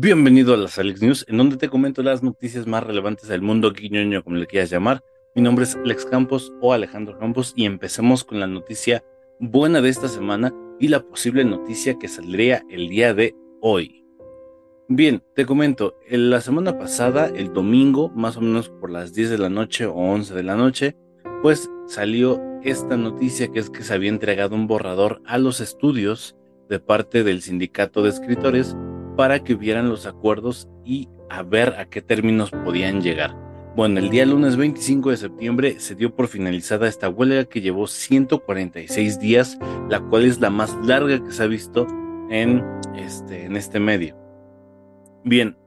Bienvenido a las Alex News, en donde te comento las noticias más relevantes del mundo guiñoño, como le quieras llamar. Mi nombre es Alex Campos o Alejandro Campos y empecemos con la noticia buena de esta semana y la posible noticia que saldría el día de hoy. Bien, te comento, en la semana pasada, el domingo, más o menos por las 10 de la noche o 11 de la noche, pues salió esta noticia que es que se había entregado un borrador a los estudios de parte del sindicato de escritores para que vieran los acuerdos y a ver a qué términos podían llegar. Bueno, el día lunes 25 de septiembre se dio por finalizada esta huelga que llevó 146 días, la cual es la más larga que se ha visto en este, en este medio. Bien,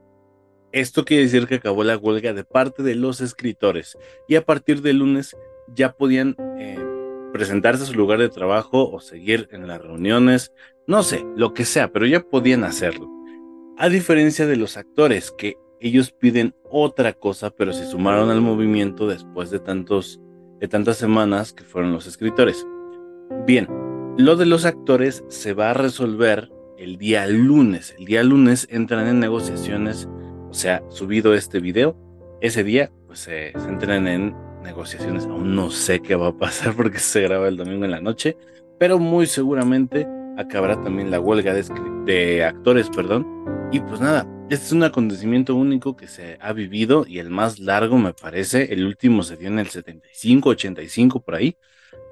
esto quiere decir que acabó la huelga de parte de los escritores y a partir del lunes ya podían eh, presentarse a su lugar de trabajo o seguir en las reuniones, no sé, lo que sea, pero ya podían hacerlo. A diferencia de los actores, que ellos piden otra cosa, pero se sumaron al movimiento después de, tantos, de tantas semanas que fueron los escritores. Bien, lo de los actores se va a resolver el día lunes. El día lunes entran en negociaciones, o sea, subido este video, ese día pues se entran en negociaciones. Aún no sé qué va a pasar porque se graba el domingo en la noche, pero muy seguramente acabará también la huelga de, de actores, perdón, y pues nada, este es un acontecimiento único que se ha vivido y el más largo me parece. El último se dio en el 75, 85 por ahí.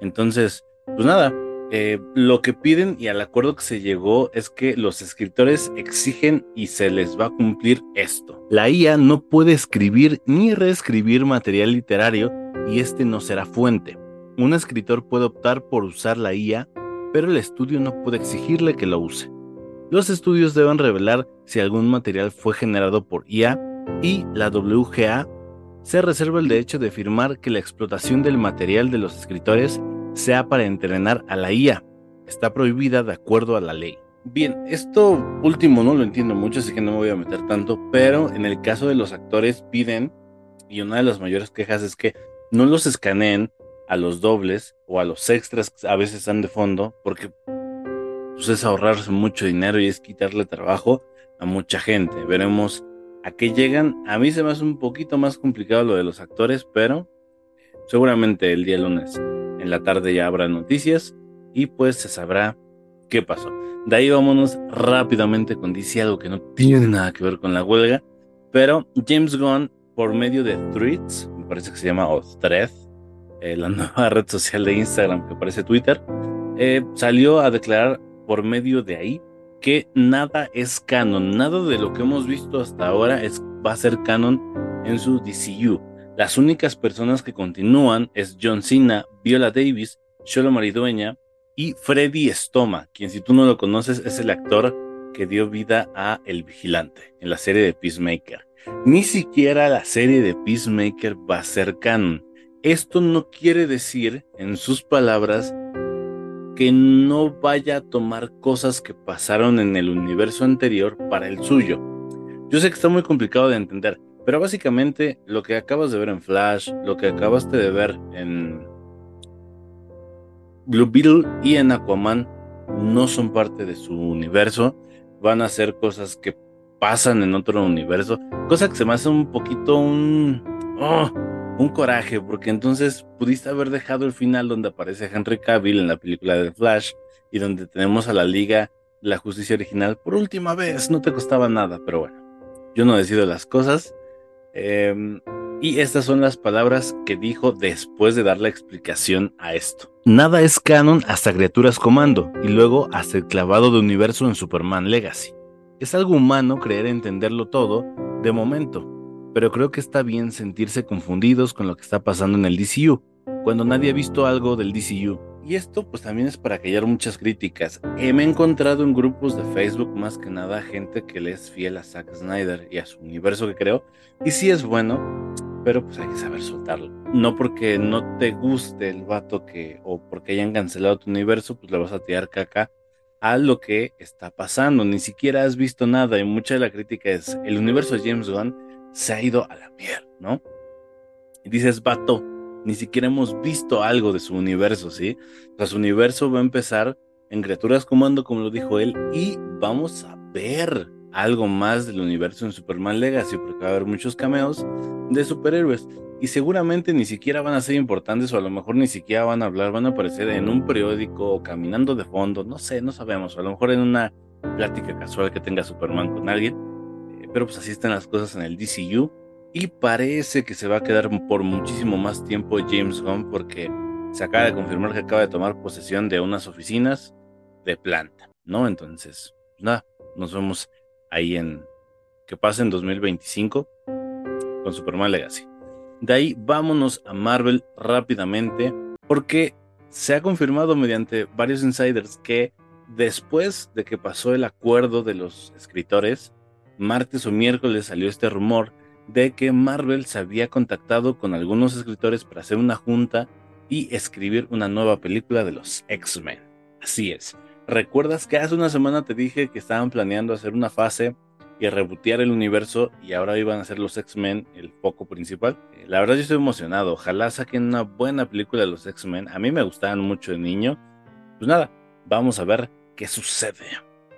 Entonces, pues nada, eh, lo que piden y al acuerdo que se llegó es que los escritores exigen y se les va a cumplir esto. La IA no puede escribir ni reescribir material literario y este no será fuente. Un escritor puede optar por usar la IA, pero el estudio no puede exigirle que lo use. Los estudios deben revelar si algún material fue generado por IA y la WGA se reserva el derecho de afirmar que la explotación del material de los escritores sea para entrenar a la IA. Está prohibida de acuerdo a la ley. Bien, esto último no lo entiendo mucho, así que no me voy a meter tanto, pero en el caso de los actores piden, y una de las mayores quejas es que no los escaneen a los dobles o a los extras que a veces están de fondo, porque pues es ahorrarse mucho dinero y es quitarle trabajo a mucha gente. Veremos a qué llegan. A mí se me hace un poquito más complicado lo de los actores, pero seguramente el día lunes en la tarde ya habrá noticias y pues se sabrá qué pasó. De ahí vámonos rápidamente con DC, algo que no tiene nada que ver con la huelga, pero James Gunn, por medio de Threads, me parece que se llama o Thread, eh, la nueva red social de Instagram que parece Twitter, eh, salió a declarar por medio de ahí que nada es canon, nada de lo que hemos visto hasta ahora es, va a ser canon en su DCU. Las únicas personas que continúan es John Cena, Viola Davis, Sholo Maridueña y Freddy Stoma, quien si tú no lo conoces es el actor que dio vida a El Vigilante en la serie de Peacemaker. Ni siquiera la serie de Peacemaker va a ser canon. Esto no quiere decir, en sus palabras, que no vaya a tomar cosas que pasaron en el universo anterior para el suyo. Yo sé que está muy complicado de entender, pero básicamente lo que acabas de ver en Flash, lo que acabaste de ver en Blue Beetle y en Aquaman no son parte de su universo, van a ser cosas que pasan en otro universo, cosa que se me hace un poquito un... Oh, un coraje, porque entonces pudiste haber dejado el final donde aparece Henry Cavill en la película de Flash y donde tenemos a la Liga la Justicia original por última vez, no te costaba nada, pero bueno, yo no decido las cosas. Em, y estas son las palabras que dijo después de dar la explicación a esto. Nada es canon hasta Criaturas Comando y luego hasta el clavado de universo en Superman Legacy. Es algo humano creer entenderlo todo de momento, pero creo que está bien sentirse confundidos con lo que está pasando en el DCU, cuando nadie ha visto algo del DCU. Y esto pues también es para callar muchas críticas. Eh, me he encontrado en grupos de Facebook más que nada gente que le es fiel a Zack Snyder y a su universo que creo. Y sí es bueno, pero pues hay que saber soltarlo. No porque no te guste el vato que, o porque hayan cancelado tu universo, pues le vas a tirar caca a lo que está pasando. Ni siquiera has visto nada y mucha de la crítica es el universo de James Gunn se ha ido a la mierda, ¿no? Y dices, vato, ni siquiera hemos visto algo de su universo, ¿sí? O su universo va a empezar en Criaturas Comando, como lo dijo él, y vamos a ver algo más del universo en Superman Legacy, porque va a haber muchos cameos de superhéroes. Y seguramente ni siquiera van a ser importantes, o a lo mejor ni siquiera van a hablar, van a aparecer en un periódico o caminando de fondo, no sé, no sabemos, a lo mejor en una plática casual que tenga Superman con alguien. Pero pues así están las cosas en el DCU. Y parece que se va a quedar por muchísimo más tiempo James Gunn, porque se acaba de confirmar que acaba de tomar posesión de unas oficinas de planta, ¿no? Entonces, nada, nos vemos ahí en que pase en 2025 con Superman Legacy. De ahí vámonos a Marvel rápidamente porque se ha confirmado mediante varios insiders que después de que pasó el acuerdo de los escritores, martes o miércoles salió este rumor de que Marvel se había contactado con algunos escritores para hacer una junta y escribir una nueva película de los X-Men. Así es, ¿Recuerdas que hace una semana te dije que estaban planeando hacer una fase y rebotear el universo y ahora iban a ser los X-Men el foco principal? Eh, la verdad yo estoy emocionado. Ojalá saquen una buena película de los X-Men. A mí me gustaban mucho de niño. Pues nada, vamos a ver qué sucede.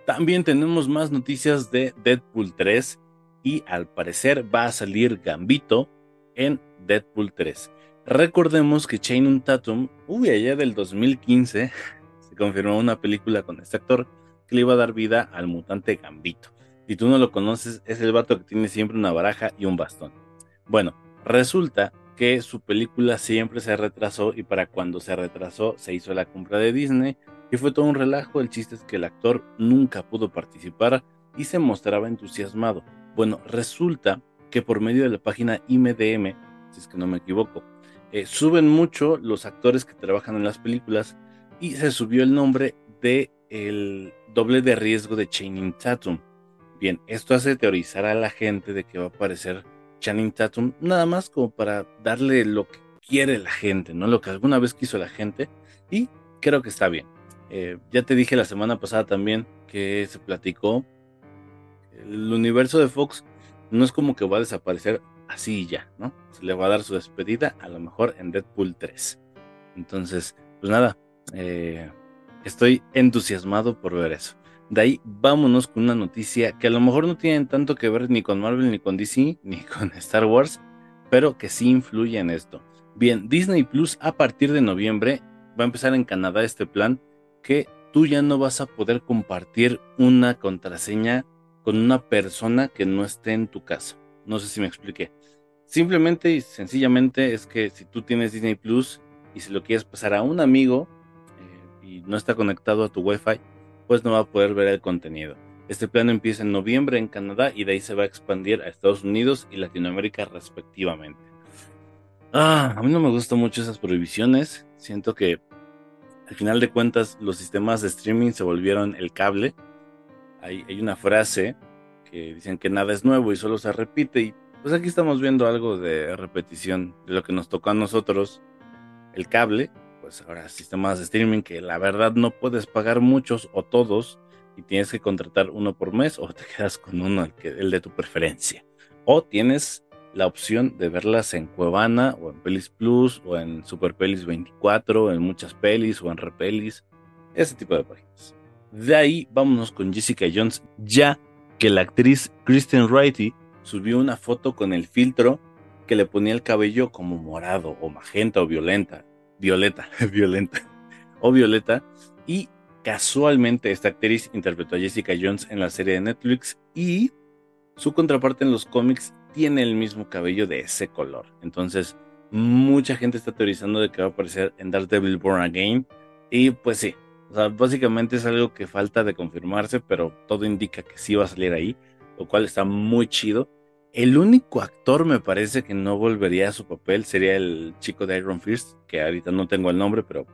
También tenemos más noticias de Deadpool 3 y al parecer va a salir Gambito en Deadpool 3. Recordemos que Channing Tatum, uy, allá del 2015, confirmó una película con este actor que le iba a dar vida al mutante Gambito. Si tú no lo conoces, es el vato que tiene siempre una baraja y un bastón. Bueno, resulta que su película siempre se retrasó y para cuando se retrasó se hizo la compra de Disney y fue todo un relajo. El chiste es que el actor nunca pudo participar y se mostraba entusiasmado. Bueno, resulta que por medio de la página IMDM, si es que no me equivoco, eh, suben mucho los actores que trabajan en las películas y se subió el nombre de el doble de riesgo de Channing Tatum. Bien, esto hace teorizar a la gente de que va a aparecer Channing Tatum nada más como para darle lo que quiere la gente, ¿no? Lo que alguna vez quiso la gente y creo que está bien. Eh, ya te dije la semana pasada también que se platicó. El universo de Fox no es como que va a desaparecer así ya, ¿no? Se le va a dar su despedida a lo mejor en Deadpool 3. Entonces, pues nada, eh, estoy entusiasmado por ver eso. De ahí vámonos con una noticia que a lo mejor no tiene tanto que ver ni con Marvel, ni con DC, ni con Star Wars, pero que sí influye en esto. Bien, Disney Plus a partir de noviembre va a empezar en Canadá este plan que tú ya no vas a poder compartir una contraseña con una persona que no esté en tu casa. No sé si me expliqué. Simplemente y sencillamente es que si tú tienes Disney Plus y si lo quieres pasar a un amigo, no está conectado a tu Wi-Fi, pues no va a poder ver el contenido. Este plan empieza en noviembre en Canadá y de ahí se va a expandir a Estados Unidos y Latinoamérica respectivamente. Ah, a mí no me gustan mucho esas prohibiciones. Siento que al final de cuentas los sistemas de streaming se volvieron el cable. Hay, hay una frase que dicen que nada es nuevo y solo se repite y pues aquí estamos viendo algo de repetición de lo que nos tocó a nosotros, el cable, pues ahora sistemas de streaming que la verdad no puedes pagar muchos o todos y tienes que contratar uno por mes o te quedas con uno, el, que, el de tu preferencia. O tienes la opción de verlas en Cuevana o en Pelis Plus o en Super Pelis 24, en muchas pelis o en Repelis, ese tipo de páginas. De ahí vámonos con Jessica Jones, ya que la actriz Kristen Wrighty subió una foto con el filtro que le ponía el cabello como morado o magenta o violenta. Violeta, Violenta, o Violeta, y casualmente esta actriz interpretó a Jessica Jones en la serie de Netflix y su contraparte en los cómics tiene el mismo cabello de ese color. Entonces, mucha gente está teorizando de que va a aparecer en Daredevil Born Again. Y pues sí, o sea, básicamente es algo que falta de confirmarse, pero todo indica que sí va a salir ahí, lo cual está muy chido. El único actor me parece que no volvería a su papel sería el chico de Iron Fist, que ahorita no tengo el nombre, pero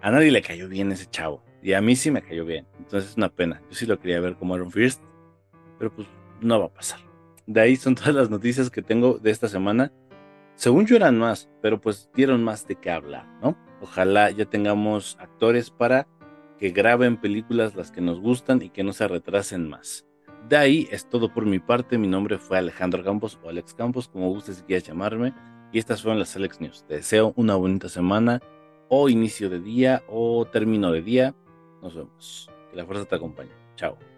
a nadie le cayó bien ese chavo. Y a mí sí me cayó bien. Entonces es una pena. Yo sí lo quería ver como Iron Fist, pero pues no va a pasar. De ahí son todas las noticias que tengo de esta semana. Según yo eran más, pero pues dieron más de qué hablar, ¿no? Ojalá ya tengamos actores para que graben películas las que nos gustan y que no se retrasen más. De ahí es todo por mi parte. Mi nombre fue Alejandro Campos o Alex Campos, como gustes si quieras llamarme. Y estas fueron las Alex News. Te deseo una bonita semana, o inicio de día, o término de día. Nos vemos. Que la fuerza te acompañe. Chao.